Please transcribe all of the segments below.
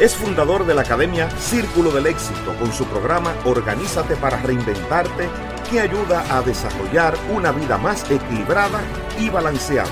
Es fundador de la Academia Círculo del Éxito con su programa Organízate para Reinventarte que ayuda a desarrollar una vida más equilibrada y balanceada.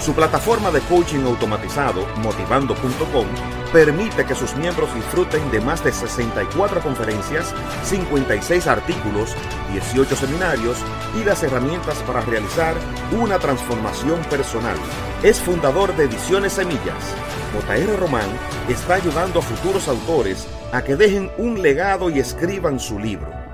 Su plataforma de coaching automatizado, motivando.com, permite que sus miembros disfruten de más de 64 conferencias, 56 artículos, 18 seminarios y las herramientas para realizar una transformación personal. Es fundador de Ediciones Semillas. JR Román está ayudando a futuros autores a que dejen un legado y escriban su libro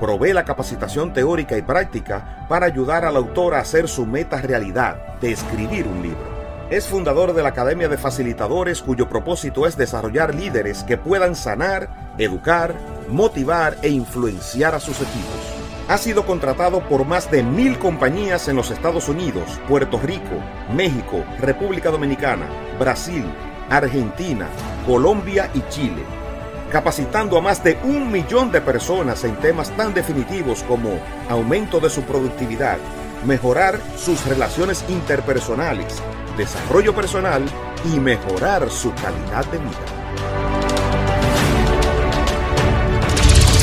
provee la capacitación teórica y práctica para ayudar al autor a hacer su meta realidad de escribir un libro. Es fundador de la Academia de Facilitadores cuyo propósito es desarrollar líderes que puedan sanar, educar, motivar e influenciar a sus equipos. Ha sido contratado por más de mil compañías en los Estados Unidos, Puerto Rico, México, República Dominicana, Brasil, Argentina, Colombia y Chile capacitando a más de un millón de personas en temas tan definitivos como aumento de su productividad, mejorar sus relaciones interpersonales, desarrollo personal y mejorar su calidad de vida.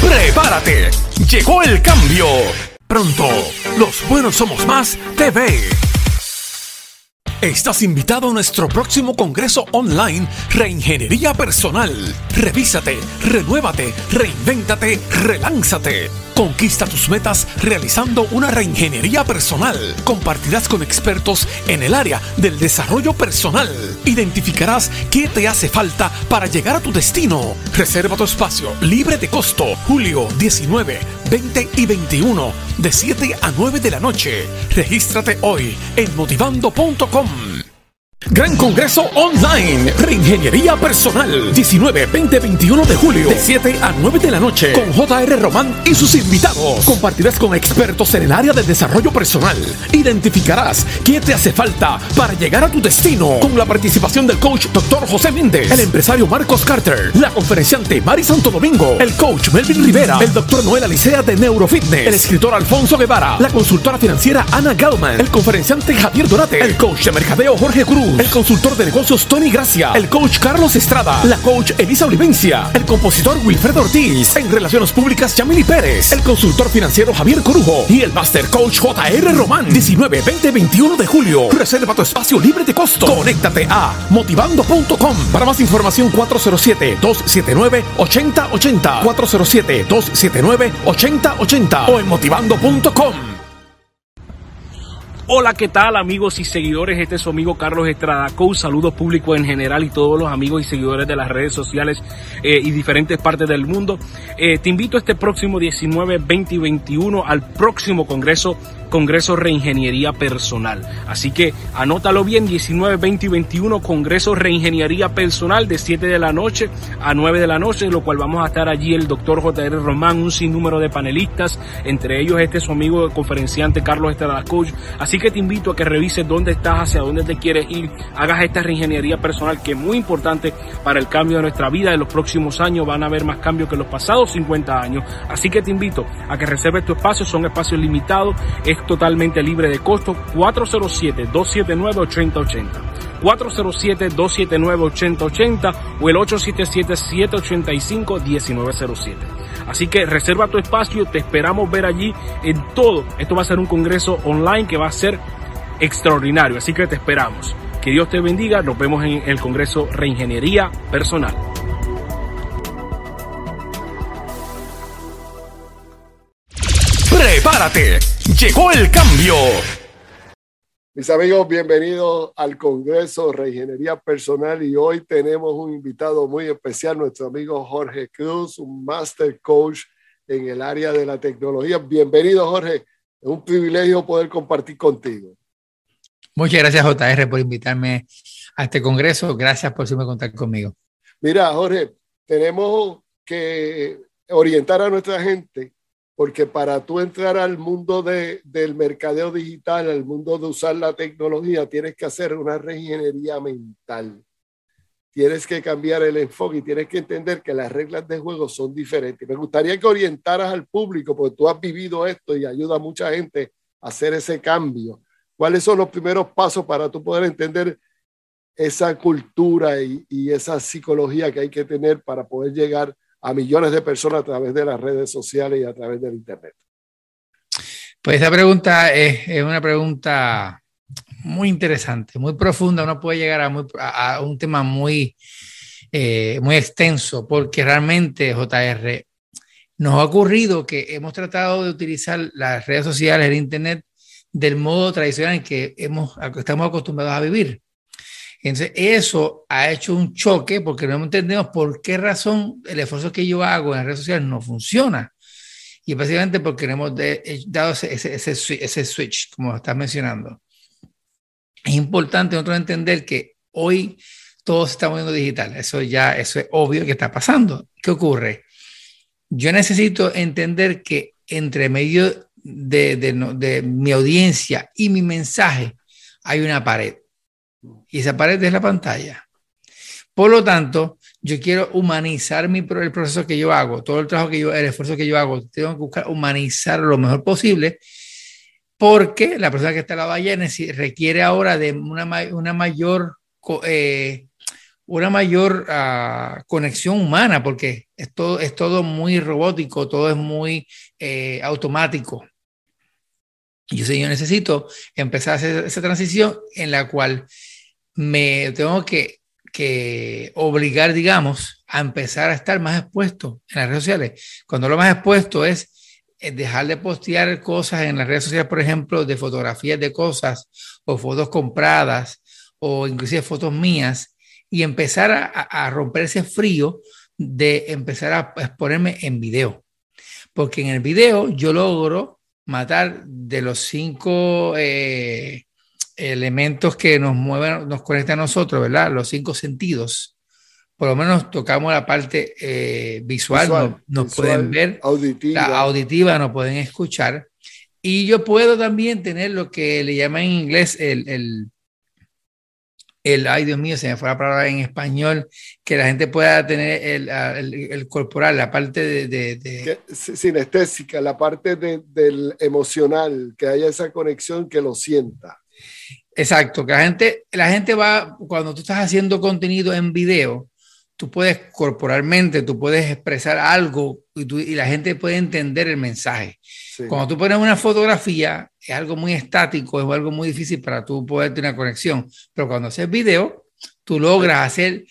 ¡Prepárate! Llegó el cambio. Pronto, Los Buenos Somos Más TV Estás invitado a nuestro próximo congreso online Reingeniería Personal. Revísate, renuévate, reinvéntate, relánzate. Conquista tus metas realizando una reingeniería personal. Compartirás con expertos en el área del desarrollo personal. Identificarás qué te hace falta para llegar a tu destino. Reserva tu espacio libre de costo. Julio 19, 20 y 21 de 7 a 9 de la noche. Regístrate hoy en motivando.com. Gran Congreso Online, Reingeniería Personal, 19, 20, 21 de julio, de 7 a 9 de la noche, con JR Román y sus invitados. Compartirás con expertos en el área de desarrollo personal. Identificarás qué te hace falta para llegar a tu destino, con la participación del coach Dr. José Méndez, el empresario Marcos Carter, la conferenciante Mari Santo Domingo, el coach Melvin Rivera, el doctor Noel Alicea de Neurofitness, el escritor Alfonso Guevara, la consultora financiera Ana Galman, el conferenciante Javier Dorate, el coach de mercadeo Jorge Cruz, el consultor de negocios Tony Gracia, el coach Carlos Estrada, la coach Elisa Olivencia, el compositor Wilfredo Ortiz, en relaciones públicas Yamili Pérez, el consultor financiero Javier Corujo y el master coach JR Román. 19, 20, 21 de julio. Reserva tu espacio libre de costo. Conéctate a motivando.com. Para más información 407-279-8080. 407-279-8080 o en motivando.com. Hola, ¿qué tal amigos y seguidores? Este es su amigo Carlos Estrada, coach, saludos públicos en general y todos los amigos y seguidores de las redes sociales eh, y diferentes partes del mundo. Eh, te invito este próximo 19, 20 y 21 al próximo Congreso Congreso Reingeniería Personal. Así que anótalo bien, 19, 20 y 21, Congreso Reingeniería Personal de 7 de la noche a 9 de la noche, lo cual vamos a estar allí el doctor J.R. Román, un sinnúmero de panelistas, entre ellos este su amigo conferenciante Carlos Estrada Coach. Así que te invito a que revises dónde estás, hacia dónde te quieres ir, hagas esta reingeniería personal que es muy importante para el cambio de nuestra vida. En los próximos años van a haber más cambios que los pasados 50 años. Así que te invito a que reserves tu espacio, son espacios limitados totalmente libre de costo. 407-279-8080. 407-279-8080 o el 877-785-1907. Así que reserva tu espacio, te esperamos ver allí en todo. Esto va a ser un congreso online que va a ser extraordinario, así que te esperamos. Que Dios te bendiga, nos vemos en el Congreso Reingeniería Personal. Prepárate, llegó el cambio. Mis amigos, bienvenidos al Congreso Reingeniería Personal y hoy tenemos un invitado muy especial, nuestro amigo Jorge Cruz, un Master Coach en el área de la tecnología. Bienvenido, Jorge. Es un privilegio poder compartir contigo. Muchas gracias, JR, por invitarme a este congreso. Gracias por siempre contar conmigo. Mira, Jorge, tenemos que orientar a nuestra gente porque para tú entrar al mundo de, del mercadeo digital, al mundo de usar la tecnología, tienes que hacer una reingeniería mental. Tienes que cambiar el enfoque y tienes que entender que las reglas de juego son diferentes. Me gustaría que orientaras al público, porque tú has vivido esto y ayuda a mucha gente a hacer ese cambio ¿Cuáles son los primeros pasos para tú poder entender esa cultura y, esa psicología que hay que tener para poder llegar a millones de personas a través de las redes sociales y a través del Internet? Pues esa pregunta es, una pregunta muy interesante, muy profunda. Uno puede llegar a, un tema muy, eh, muy extenso, porque realmente, JR, nos ha ocurrido que hemos tratado de utilizar las redes sociales, el Internet, del modo tradicional en que estamos acostumbrados a vivir. Entonces, eso ha hecho un choque porque no entendemos por qué razón el esfuerzo que yo hago en las redes sociales no funciona. Y básicamente porque no hemos eh, dado ese, ese, switch, como estás mencionando. Es importante nosotros entender que hoy todo se está moviendo digital. Eso ya, eso es obvio que está pasando. ¿Qué ocurre? Yo necesito entender que entre medio de, mi audiencia y mi mensaje, hay una pared. Y esa pared es la pantalla. Por lo tanto, yo quiero humanizar mi, el proceso que yo hago, todo el trabajo que yo, el esfuerzo que yo hago, tengo que buscar humanizar lo mejor posible, porque la persona que está en la valle requiere ahora de una, una mayor eh, una mayor ah, conexión humana, porque es todo, es todo muy robótico, todo es muy eh, automático. Yo sé, yo necesito empezar a hacer esa transición en la cual me tengo que, que obligar, digamos, a empezar a estar más expuesto en las redes sociales. Cuando lo más expuesto es eh, dejar de postear cosas en las redes sociales, por ejemplo, de fotografías de cosas o fotos compradas o inclusive fotos mías y empezar a, a romper ese frío de empezar a exponerme en video. Porque en el video yo logro matar de los cinco eh, elementos que nos mueven, nos conectan a nosotros, ¿verdad? Los cinco sentidos. Por lo menos tocamos la parte eh, visual, nos, pueden ver, auditiva. la auditiva nos pueden escuchar. Y yo puedo también tener lo que le llaman en inglés el el, ay Dios mío, se me fue la palabra en español, que la gente pueda tener el, corporal, la parte de... Sinestésica, la parte del emocional, que haya esa conexión que lo sienta. Exacto, que la gente, la gente va, cuando tú estás haciendo contenido en video, tú puedes corporalmente, tú puedes expresar algo y, la gente puede entender el mensaje. Cuando tú pones una fotografía, es algo muy estático, es algo muy difícil para tú poder tener una conexión. Pero cuando haces video, tú logras hacer,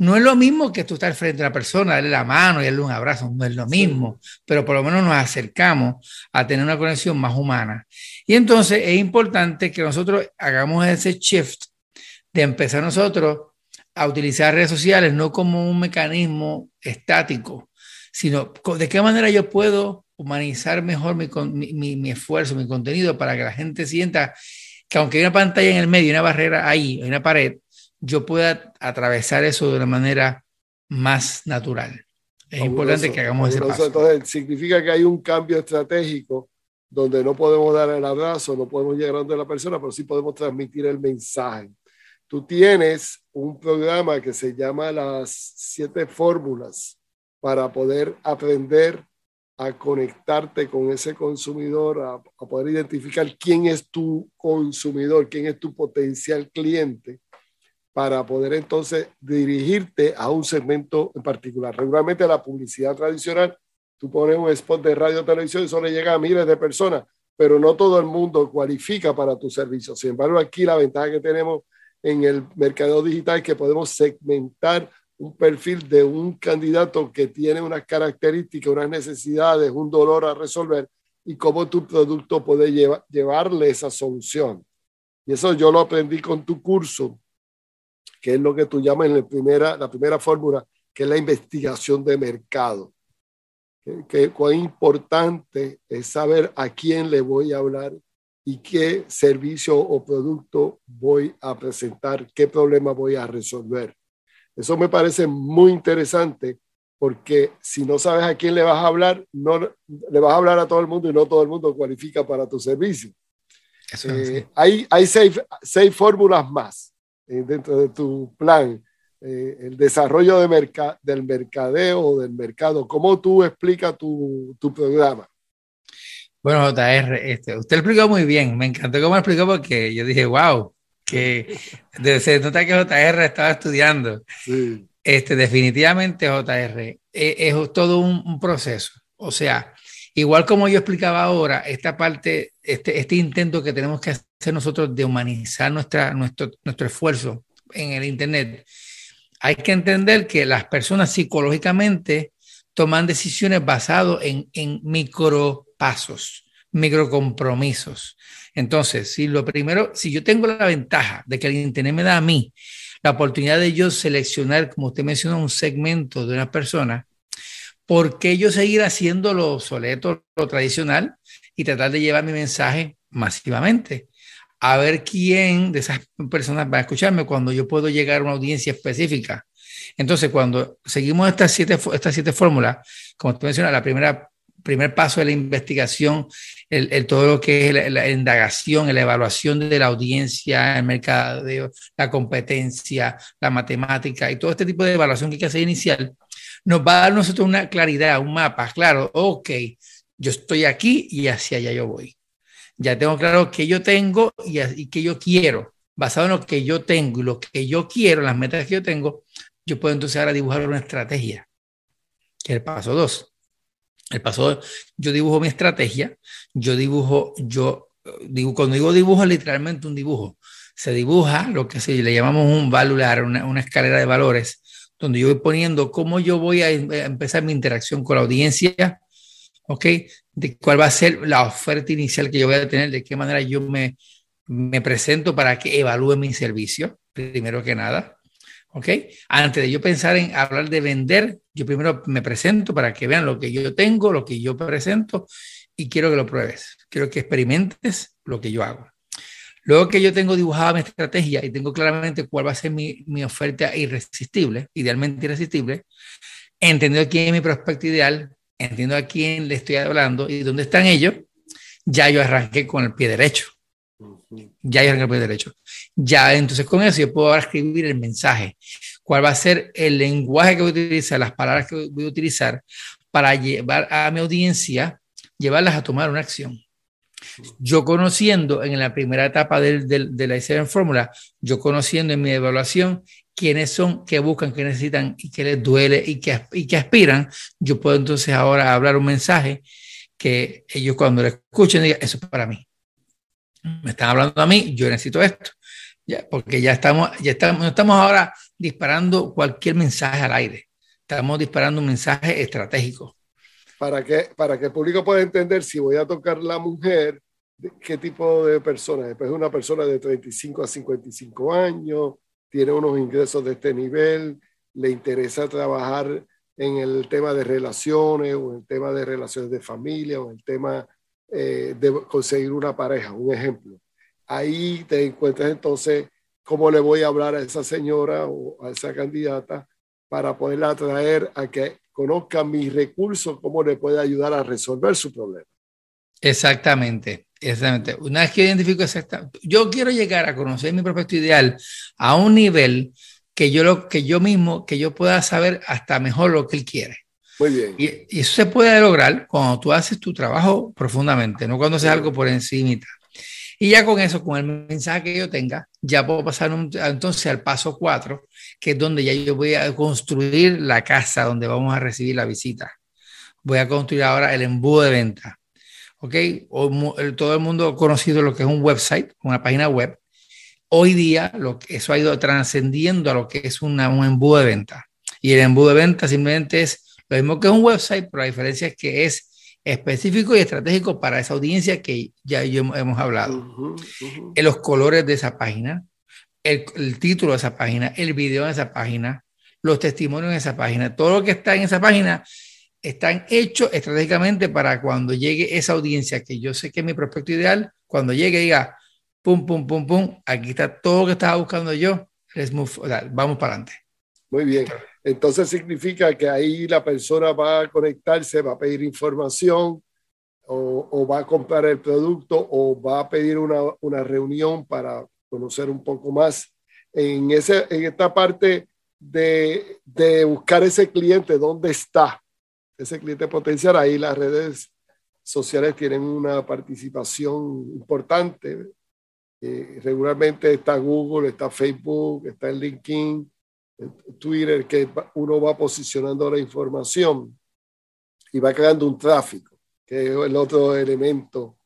no es lo mismo que tú estar frente a la persona, darle la mano y darle un abrazo, no es lo mismo, pero por lo menos nos acercamos a tener una conexión más humana. Y entonces es importante que nosotros hagamos ese shift de empezar nosotros a utilizar redes sociales no como un mecanismo estático, sino de qué manera yo puedo humanizar mejor mi, mi, esfuerzo, mi contenido, para que la gente sienta que aunque hay una pantalla en el medio, una barrera ahí, hay una pared, yo pueda atravesar eso de una manera más natural. Es importante que hagamos ese paso. Entonces, significa que hay un cambio estratégico donde no podemos dar el abrazo, no podemos llegar a donde la persona, pero sí podemos transmitir el mensaje. Tú tienes un programa que se llama las siete fórmulas para poder aprender a conectarte con ese consumidor, a, poder identificar quién es tu consumidor, quién es tu potencial cliente, para poder entonces dirigirte a un segmento en particular. Regularmente la publicidad tradicional, tú pones un spot de radio televisión y eso le llega a miles de personas, pero no todo el mundo cualifica para tu servicio. Sin embargo, aquí la ventaja que tenemos en el mercado digital es que podemos segmentar un perfil de un candidato que tiene unas características, unas necesidades, un dolor a resolver y cómo tu producto puede llevarle esa solución. Y eso yo lo aprendí con tu curso, que es lo que tú llamas en la primera, la primera fórmula, que es la investigación de mercado. Que, que cuán importante es saber a quién le voy a hablar y qué servicio o producto voy a presentar, qué problema voy a resolver. Eso me parece muy interesante porque si no sabes a quién le vas a hablar, no le vas a hablar a todo el mundo y no todo el mundo cualifica para tu servicio. Eh, hay hay seis, seis fórmulas más eh, dentro de tu plan. Eh, el desarrollo de del mercadeo del mercado. ¿Cómo tú explicas tu, tu programa? Bueno, JR, este, usted lo explicó muy bien. Me encantó cómo lo explicó porque yo dije, wow, que se nota que JR estaba estudiando. Sí. Este, definitivamente, JR, e, es, todo un, proceso. O sea, igual como yo explicaba ahora, esta parte, este, este intento que tenemos que hacer nosotros de humanizar nuestra, nuestro, nuestro esfuerzo en el Internet, hay que entender que las personas psicológicamente toman decisiones basadas en, en micropasos, microcompromisos. Entonces, si lo primero, si yo tengo la ventaja de que el Internet me da a mí la oportunidad de yo seleccionar, como usted mencionó, un segmento de una persona, ¿por qué yo seguir haciendo lo obsoleto, lo tradicional y tratar de llevar mi mensaje masivamente? A ver quién de esas personas va a escucharme cuando yo puedo llegar a una audiencia específica. Entonces, cuando seguimos estas siete, estas siete fórmulas, como usted menciona, la primera primer paso de la investigación, el, todo lo que es la, indagación, la evaluación de la audiencia, el mercado, la competencia, la matemática y todo este tipo de evaluación que hay que hacer inicial, nos va a dar nosotros una claridad, un mapa, claro, ok, yo estoy aquí y hacia allá yo voy. Ya tengo claro qué yo tengo y, y qué yo quiero. Basado en lo que yo tengo y lo que yo quiero, las metas que yo tengo, yo puedo entonces ahora dibujar una estrategia, que es el paso dos el paso, yo dibujo mi estrategia, yo dibujo, yo digo, cuando digo dibujo, literalmente un dibujo. Se dibuja lo que se le llamamos un valular, una escalera de valores, donde yo voy poniendo cómo yo voy a empezar mi interacción con la audiencia, ¿ok? De cuál va a ser la oferta inicial que yo voy a tener, de qué manera yo me, me presento para que evalúe mi servicio, primero que nada. ¿Ok? Antes de yo pensar en hablar de vender, yo primero me presento para que vean lo que yo tengo, lo que yo presento y quiero que lo pruebes. Quiero que experimentes lo que yo hago. Luego que yo tengo dibujada mi estrategia y tengo claramente cuál va a ser mi, mi oferta irresistible, idealmente irresistible, entendiendo quién es mi prospecto ideal, entiendo a quién le estoy hablando y dónde están ellos, ya yo arranqué con el pie derecho. Ya hay el derecho. Ya, entonces con eso yo puedo ahora escribir el mensaje. ¿Cuál va a ser el lenguaje que voy a utilizar, las palabras que voy a utilizar para llevar a mi audiencia, llevarlas a tomar una acción? Yo conociendo en la primera etapa del, del, de la I7 Fórmula, yo conociendo en mi evaluación quiénes son, qué buscan, qué necesitan y qué les duele y qué, y aspiran, yo puedo entonces ahora hablar un mensaje que ellos cuando lo escuchen digan, eso es para mí me están hablando a mí, yo necesito esto. Ya, porque ya estamos, ya estamos, estamos ahora disparando cualquier mensaje al aire. Estamos disparando un mensaje estratégico. Para que, para que el público pueda entender si voy a tocar la mujer, qué tipo de persona. Después una persona de 35 a 55 años, tiene unos ingresos de este nivel, le interesa trabajar en el tema de relaciones o en el tema de relaciones de familia o en el tema eh, de conseguir una pareja, un ejemplo. Ahí te encuentras entonces cómo le voy a hablar a esa señora o a esa candidata para poderla atraer a que conozca mis recursos, cómo le puede ayudar a resolver su problema. Exactamente, exactamente. Una vez que identifico exactamente, yo quiero llegar a conocer mi prospecto ideal a un nivel que yo, lo, que yo mismo, que yo pueda saber hasta mejor lo que él quiere. Muy bien. Y, eso se puede lograr cuando tú haces tu trabajo profundamente, no cuando haces algo por encima. Y ya con eso, con el mensaje que yo tenga, ya puedo pasar entonces al paso 4, que es donde ya yo voy a construir la casa donde vamos a recibir la visita. Voy a construir ahora el embudo de venta. ¿Ok? todo el mundo ha conocido lo que es un website, una página web. Hoy día lo eso ha ido trascendiendo a lo que es una, un embudo de venta. Y el embudo de venta simplemente es lo mismo que un website, pero la diferencia es que es específico y estratégico para esa audiencia que ya hemos hablado. En los colores de esa página, el, título de esa página, el video de esa página, los testimonios de esa página, todo lo que está en esa página están hechos estratégicamente para cuando llegue esa audiencia, que yo sé que es mi prospecto ideal, cuando llegue diga, pum, pum, pum, pum, aquí está todo lo que estaba buscando yo, vamos para adelante. Muy bien. Entonces significa que ahí la persona va a conectarse, va a pedir información o, va a comprar el producto o va a pedir una, una, reunión para conocer un poco más. En, ese, en esta parte de, de buscar ese cliente, ¿dónde está? Ese cliente potencial, ahí las redes sociales tienen una participación importante. Eh, regularmente está Google, está Facebook, está el LinkedIn, Twitter que uno va posicionando la información y va creando un tráfico, que es el otro elemento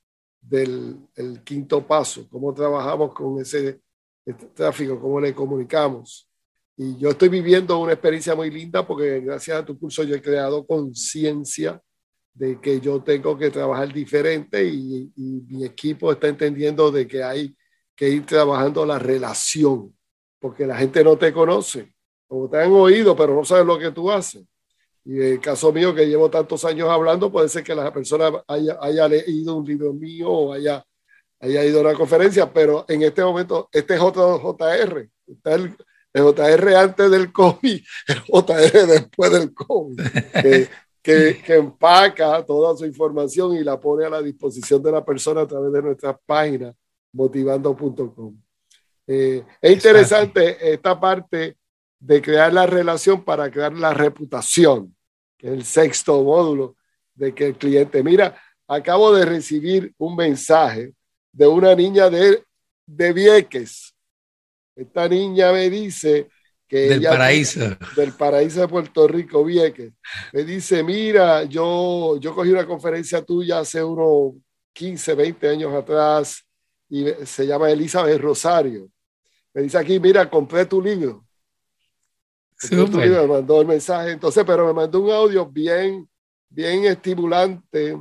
del el quinto paso, cómo trabajamos con ese este tráfico, cómo le comunicamos. Y yo estoy viviendo una experiencia muy linda porque gracias a tu curso yo he creado conciencia de que yo tengo que trabajar diferente y, mi equipo está entendiendo de que hay que ir trabajando la relación, porque la gente no te conoce o te han oído, pero no sabes lo que tú haces. Y en el caso mío, que llevo tantos años hablando, puede ser que la persona haya, haya leído un libro mío o haya, haya ido a una conferencia, pero en este momento, este es otro JR. Está el, JR antes del COVID, el JR después del COVID, que, que, que, empaca toda su información y la pone a la disposición de la persona a través de nuestra página motivando.com. Eh, es interesante esta parte de crear la relación para crear la reputación, que es el sexto módulo de que el cliente, mira, acabo de recibir un mensaje de una niña de, de Vieques. Esta niña me dice que... Del paraíso. Del paraíso de Puerto Rico, Vieques. Me dice, mira, yo, yo cogí una conferencia tuya hace unos 15, 20 años atrás y se llama Elizabeth Rosario. Me dice aquí, mira, compré tu libro me mandó el mensaje, entonces, pero me mandó un audio bien, bien estimulante.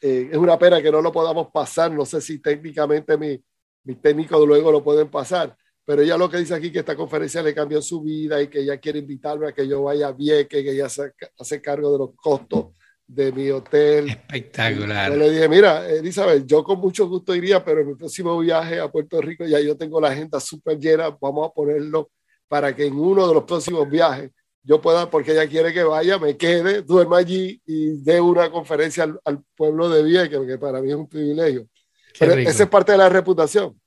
Eh, es una pena que no lo podamos pasar, no sé si técnicamente mi, mis técnicos luego lo pueden pasar, pero ella lo que dice aquí que esta conferencia le cambió su vida y que ella quiere invitarme a que yo vaya Vieques, que ella se hace cargo de los costos de mi hotel. Espectacular. Yo le dije, mira, Elizabeth, yo con mucho gusto iría, pero en mi próximo viaje a Puerto Rico ya yo tengo la agenda súper llena, vamos a ponerlo para que en uno de los próximos viajes yo pueda, porque ella quiere que vaya, me quede, duerma allí y dé una conferencia al, pueblo de Vieques, que para mí es un privilegio. Pero esa es parte de la reputación.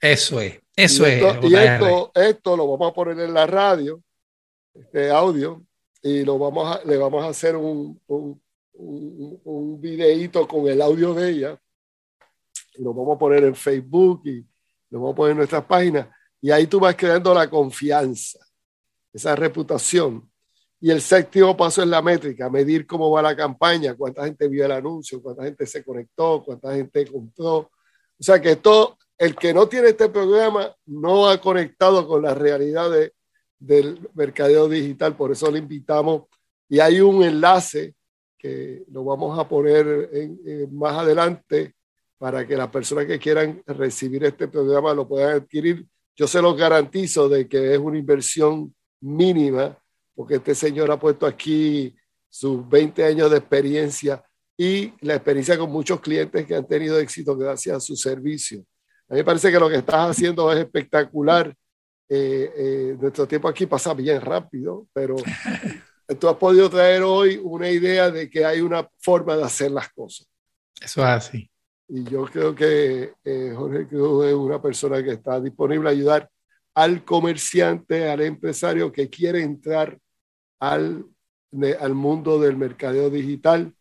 Eso es, eso es. y esto, esto lo vamos a poner en la radio, este audio, y lo vamos a, le vamos a hacer un, un, un, un videíto con el audio de ella. Lo vamos a poner en Facebook y lo vamos a poner en nuestras páginas y ahí tú vas creando la confianza, esa reputación. Y el séptimo paso es la métrica, medir cómo va la campaña, cuánta gente vio el anuncio, cuánta gente se conectó, cuánta gente compró. O sea que todo, el que no tiene este programa no ha conectado con la realidad del mercadeo digital, por eso le invitamos. Y hay un enlace que lo vamos a poner más adelante para que las personas que quieran recibir este programa lo puedan adquirir yo se los garantizo de que es una inversión mínima, porque este señor ha puesto aquí sus 20 años de experiencia y la experiencia con muchos clientes que han tenido éxito gracias a su servicio. A mí me parece que lo que estás haciendo es espectacular. Eh, eh, nuestro tiempo aquí pasa bien rápido, pero tú has podido traer hoy una idea de que hay una forma de hacer las cosas. Eso es así. Y yo creo que eh, Jorge Cruz es una persona que está disponible a ayudar al comerciante, al empresario que quiere entrar al, al mundo del mercadeo digital.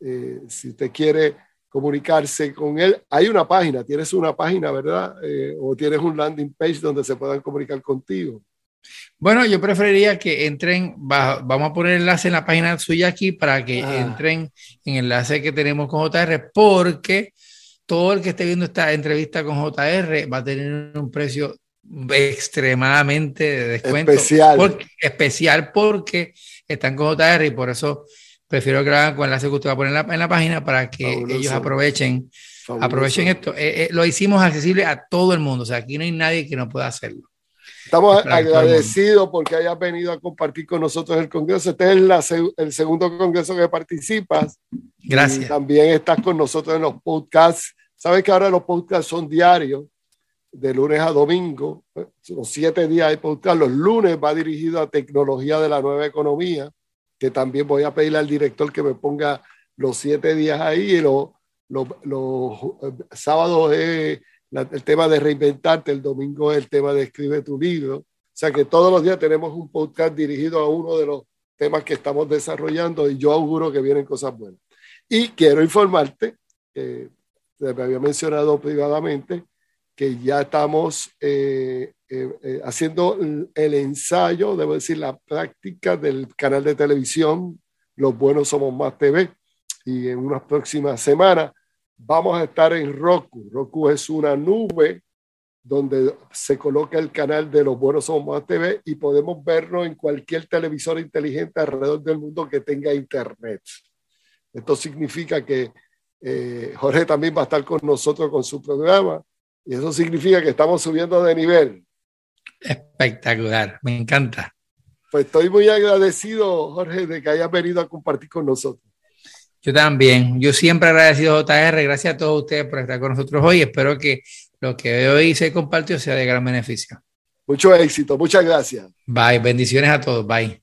Eh, si usted quiere comunicarse con él. Hay una página, tienes una página, ¿verdad? Eh, o tienes un landing page donde se puedan comunicar contigo. Bueno, yo preferiría que entren, vamos a poner el enlace en la página suya aquí para que ah. entren en el enlace que tenemos con JR, porque todo el que esté viendo esta entrevista con JR va a tener un precio extremadamente de descuento. Especial. especial porque están con JR y por eso prefiero que lo hagan con el enlace que usted va a poner en la, página para que ellos aprovechen, aprovechen esto. Eh, eh, lo hicimos accesible a todo el mundo, o sea, aquí no hay nadie que no pueda hacerlo. Estamos agradecidos porque hayas venido a compartir con nosotros el Congreso. Este es el segundo Congreso que participas. Gracias. también estás con nosotros en los podcasts. Sabes que ahora los podcasts son diarios, de lunes a domingo. Los siete días de podcast. Los lunes va dirigido a tecnología de la nueva economía, que también voy a pedirle al director que me ponga los siete días ahí y los, los, los sábados es el tema de reinventarte, el domingo es el tema de escribe tu libro. O sea que todos los días tenemos un podcast dirigido a uno de los temas que estamos desarrollando y yo auguro que vienen cosas buenas. Y quiero informarte, que me había mencionado privadamente, que ya estamos eh, eh, eh, haciendo el ensayo, debo decir, la práctica del canal de televisión Los Buenos Somos Más TV. Y en unas próximas semanas vamos a estar en Roku. Roku es una nube donde se coloca el canal de Los Buenos Somos TV y podemos verlo en cualquier televisor inteligente alrededor del mundo que tenga internet. Esto significa que eh, Jorge también va a estar con nosotros con su programa y eso significa que estamos subiendo de nivel. Espectacular, me encanta. Pues estoy muy agradecido, Jorge, de que hayas venido a compartir con nosotros. Yo también. Yo siempre agradecido a JR. Gracias a todos ustedes por estar con nosotros hoy. Espero que lo que hoy se compartió sea de gran beneficio. Mucho éxito. Muchas gracias. Bye. Bendiciones a todos. Bye.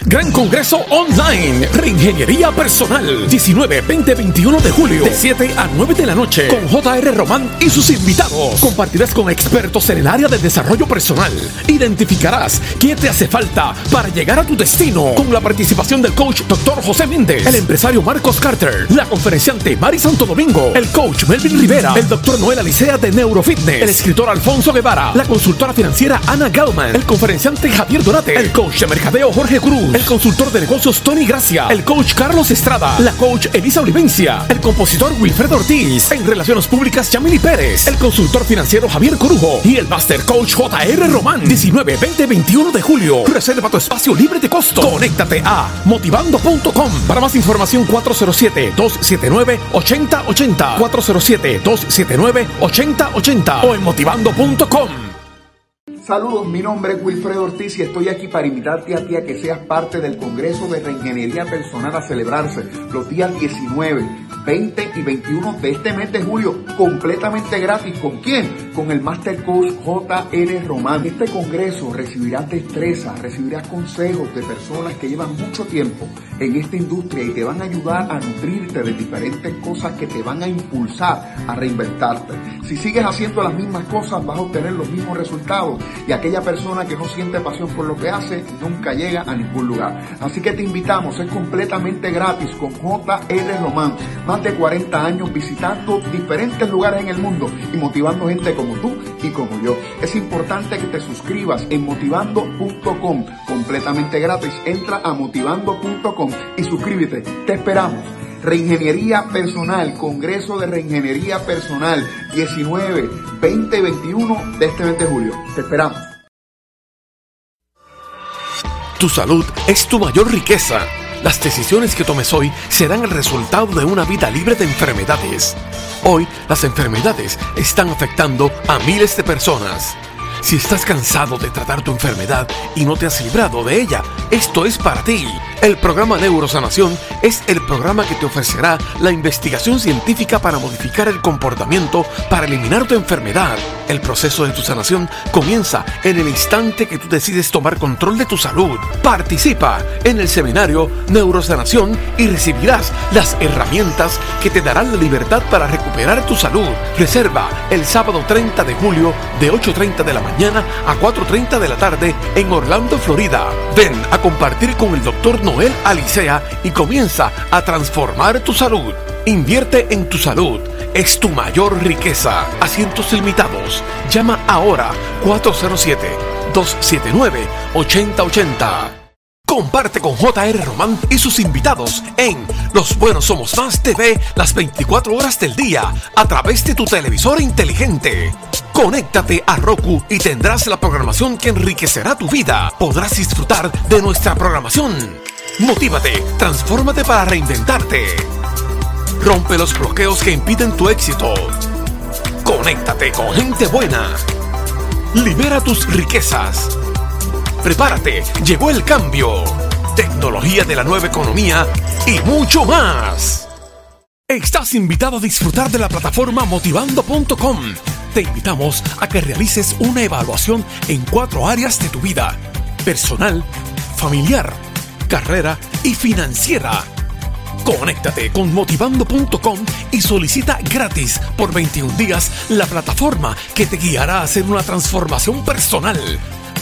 Gran Congreso Online, Reingeniería Personal, 19, 20, 21 de julio, de 7 a 9 de la noche, con JR Román y sus invitados. Compartirás con expertos en el área de desarrollo personal. Identificarás qué te hace falta para llegar a tu destino, con la participación del coach Dr. José Méndez, el empresario Marcos Carter, la conferenciante Mari Santo Domingo, el coach Melvin Rivera, el doctor Noel Alicea de Neurofitness, el escritor Alfonso Guevara, la consultora financiera Ana Galman, el conferenciante Javier Donate, el coach de mercadeo Jorge Cruz, el consultor de negocios Tony Gracia, el coach Carlos Estrada, la coach Elisa Olivencia, el compositor Wilfredo Ortiz, en relaciones públicas Yamili Pérez, el consultor financiero Javier Corujo y el master coach JR Román. 19, 20, 21 de julio. Reserva tu espacio libre de costo. Conéctate a motivando.com. Para más información 407-279-8080. 407-279-8080 o en motivando.com. Saludos, mi nombre es Wilfredo Ortiz y estoy aquí para invitarte a ti a que seas parte del Congreso de Reingeniería Personal a celebrarse los días 19, 20 y 21 de este mes de julio, completamente gratis. ¿Con quién? Con el Master Coach J.R. Román. Este congreso recibirás destreza, recibirás consejos de personas que llevan mucho tiempo en esta industria y te van a ayudar a nutrirte de diferentes cosas que te van a impulsar a reinventarte. Si sigues haciendo las mismas cosas, vas a obtener los mismos resultados y aquella persona que no siente pasión por lo que hace nunca llega a ningún lugar. Así que te invitamos, es completamente gratis con JR Román, más de 40 años visitando diferentes lugares en el mundo y motivando gente como tú y como yo. Es importante que te suscribas en motivando.com, completamente gratis. Entra a motivando.com y suscríbete. Te esperamos. Reingeniería Personal, Congreso de Reingeniería Personal, 19, 20 y 21 de este 20 de julio. Te esperamos. Tu salud es tu mayor riqueza. Las decisiones que tomes hoy serán el resultado de una vida libre de enfermedades. Hoy, las enfermedades están afectando a miles de personas. Si estás cansado de tratar tu enfermedad y no te has librado de ella, esto es para ti. El programa Neurosanación es el programa que te ofrecerá la investigación científica para modificar el comportamiento para eliminar tu enfermedad. El proceso de tu sanación comienza en el instante que tú decides tomar control de tu salud. Participa en el seminario Neurosanación y recibirás las herramientas que te darán la libertad para recuperar tu salud. Reserva el sábado 30 de julio de 8.30 de la mañana a 4.30 de la tarde en Orlando, Florida. Ven a compartir con el doctor Noel Alicea y comienza a transformar tu salud. Invierte en tu salud. Es tu mayor riqueza. Asientos limitados. Llama ahora 407-279-8080. Comparte con JR Román y sus invitados en Los Buenos Somos Más TV las 24 horas del día a través de tu televisor inteligente. Conéctate a Roku y tendrás la programación que enriquecerá tu vida. Podrás disfrutar de nuestra programación. Motívate, transfórmate para reinventarte. Rompe los bloqueos que impiden tu éxito. Conéctate con gente buena. Libera tus riquezas. Prepárate, llegó el cambio. Tecnología de la nueva economía y mucho más. Estás invitado a disfrutar de la plataforma motivando.com. Te invitamos a que realices una evaluación en cuatro áreas de tu vida. Personal, familiar, carrera y financiera Conéctate con motivando.com y solicita gratis por 21 días la plataforma que te guiará a hacer una transformación personal.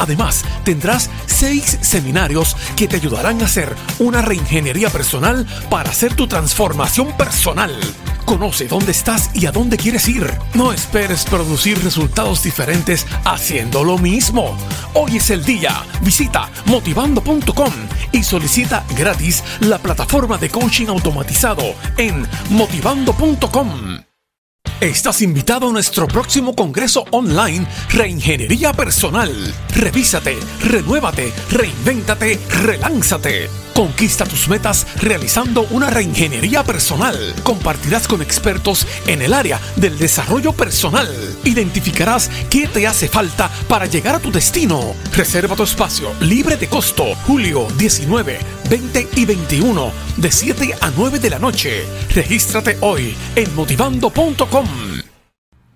Además, tendrás seis seminarios que te ayudarán a hacer una reingeniería personal para hacer tu transformación personal. Conoce dónde estás y a dónde quieres ir. No esperes producir resultados diferentes haciendo lo mismo. Hoy es el día. Visita motivando.com y solicita gratis la plataforma de coaching automatizado en motivando.com. Estás invitado a nuestro próximo congreso online Reingeniería Personal. Revísate, renuévate, reinvéntate, relánzate. Conquista tus metas realizando una reingeniería personal. Compartirás con expertos en el área del desarrollo personal. Identificarás qué te hace falta para llegar a tu destino. Reserva tu espacio libre de costo. Julio 19, 20 y 21 de 7 a 9 de la noche. Regístrate hoy en motivando.com.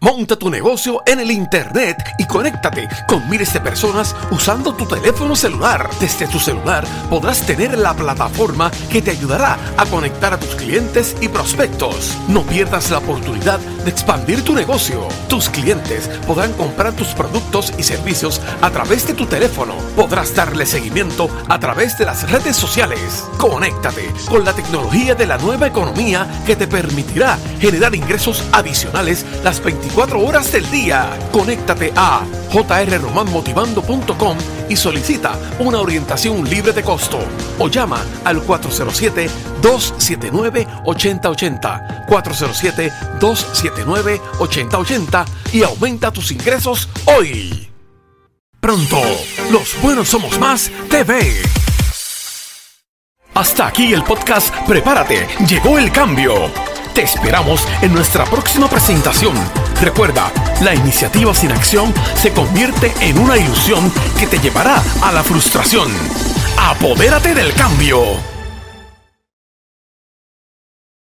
Monta tu negocio en el Internet y conéctate con miles de personas usando tu teléfono celular. Desde tu celular podrás tener la plataforma que te ayudará a conectar a tus clientes y prospectos. No pierdas la oportunidad de expandir tu negocio. Tus clientes podrán comprar tus productos y servicios a través de tu teléfono. Podrás darle seguimiento a través de las redes sociales. Conéctate con la tecnología de la nueva economía que te permitirá generar ingresos adicionales las 24 horas del día. Conéctate a jrromanmotivando.com y solicita una orientación libre de costo o llama al 407-279-8080. 407-279-8080 y aumenta tus ingresos hoy. Pronto, los buenos somos más TV. Hasta aquí el podcast Prepárate, llegó el cambio. Te esperamos en nuestra próxima presentación. Recuerda, la iniciativa sin acción se convierte en una ilusión que te llevará a la frustración. Apodérate del cambio.